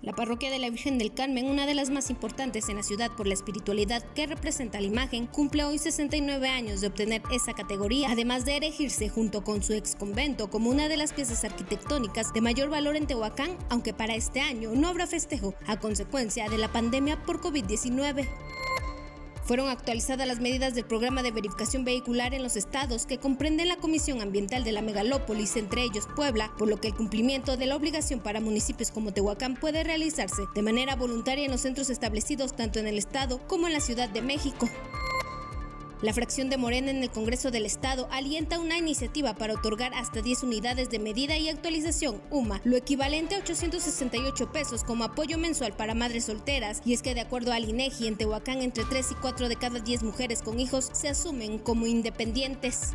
La parroquia de la Virgen del Carmen, una de las más importantes en la ciudad por la espiritualidad que representa la imagen, cumple hoy 69 años de obtener esa categoría, además de erigirse junto con su ex convento como una de las piezas arquitectónicas de mayor valor en Tehuacán, aunque para este año no habrá festejo a consecuencia de la pandemia por COVID-19. Fueron actualizadas las medidas del programa de verificación vehicular en los estados que comprenden la Comisión Ambiental de la Megalópolis, entre ellos Puebla, por lo que el cumplimiento de la obligación para municipios como Tehuacán puede realizarse de manera voluntaria en los centros establecidos tanto en el estado como en la Ciudad de México. La fracción de Morena en el Congreso del Estado alienta una iniciativa para otorgar hasta 10 unidades de medida y actualización UMA, lo equivalente a 868 pesos como apoyo mensual para madres solteras, y es que de acuerdo al INEGI en Tehuacán entre 3 y 4 de cada 10 mujeres con hijos se asumen como independientes.